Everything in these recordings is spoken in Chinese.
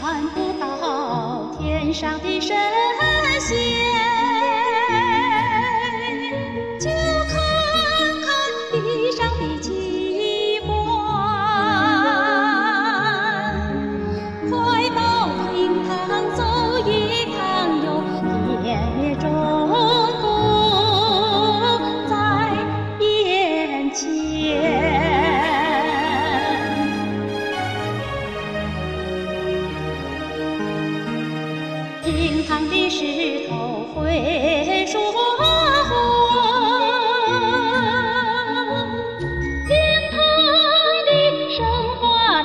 看不到天上的神石头会说话，天堂的神话。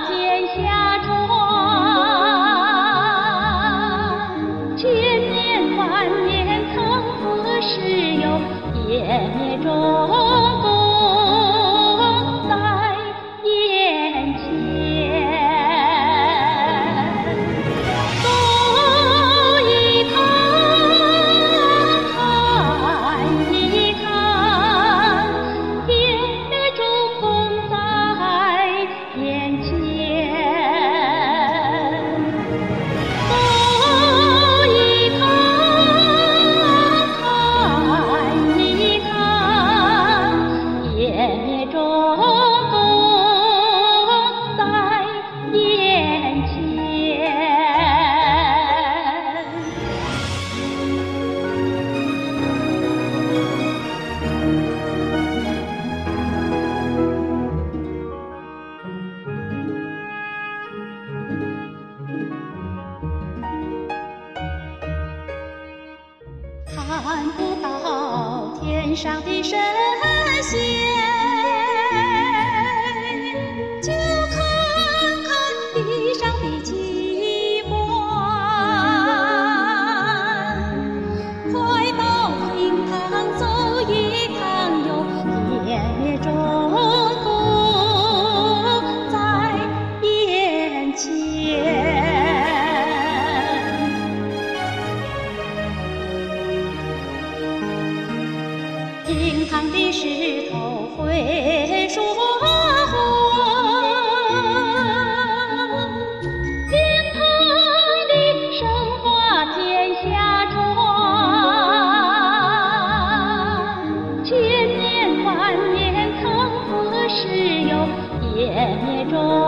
天下传，千年万年藏在石哟岩中。看不到天上的神仙。的石头会说话。敬腾的神话天下传。千年万年沧桑的誓言变中。